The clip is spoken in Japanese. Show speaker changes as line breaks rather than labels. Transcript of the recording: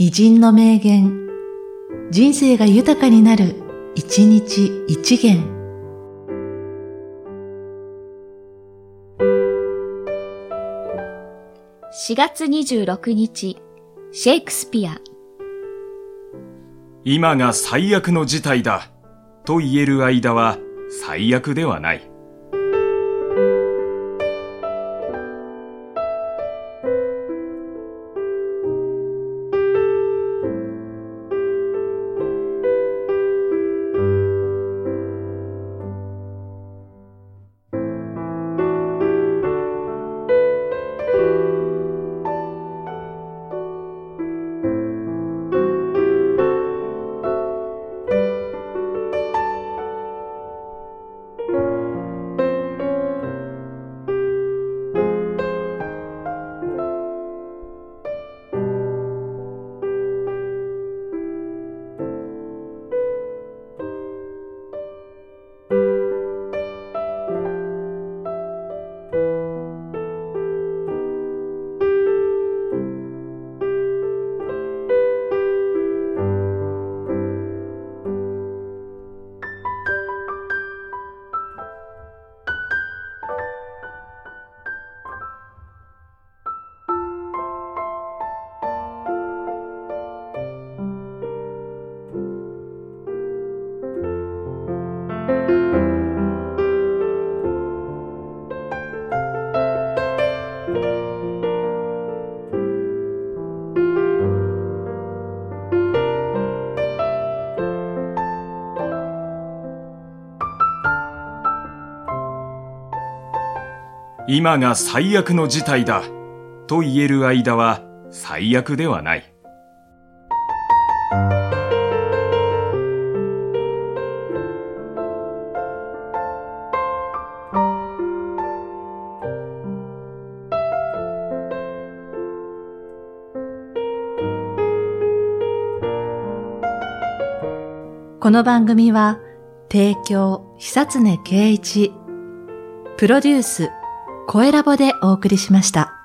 偉人の名言、人生が豊かになる、一日一元。
4月26日、シェイクスピア。
今が最悪の事態だと言える間は最悪ではない。今が最悪の事態だと言える間は最悪ではない。
この番組は、提供、久常圭一、プロデュース、声ラボでお送りしました。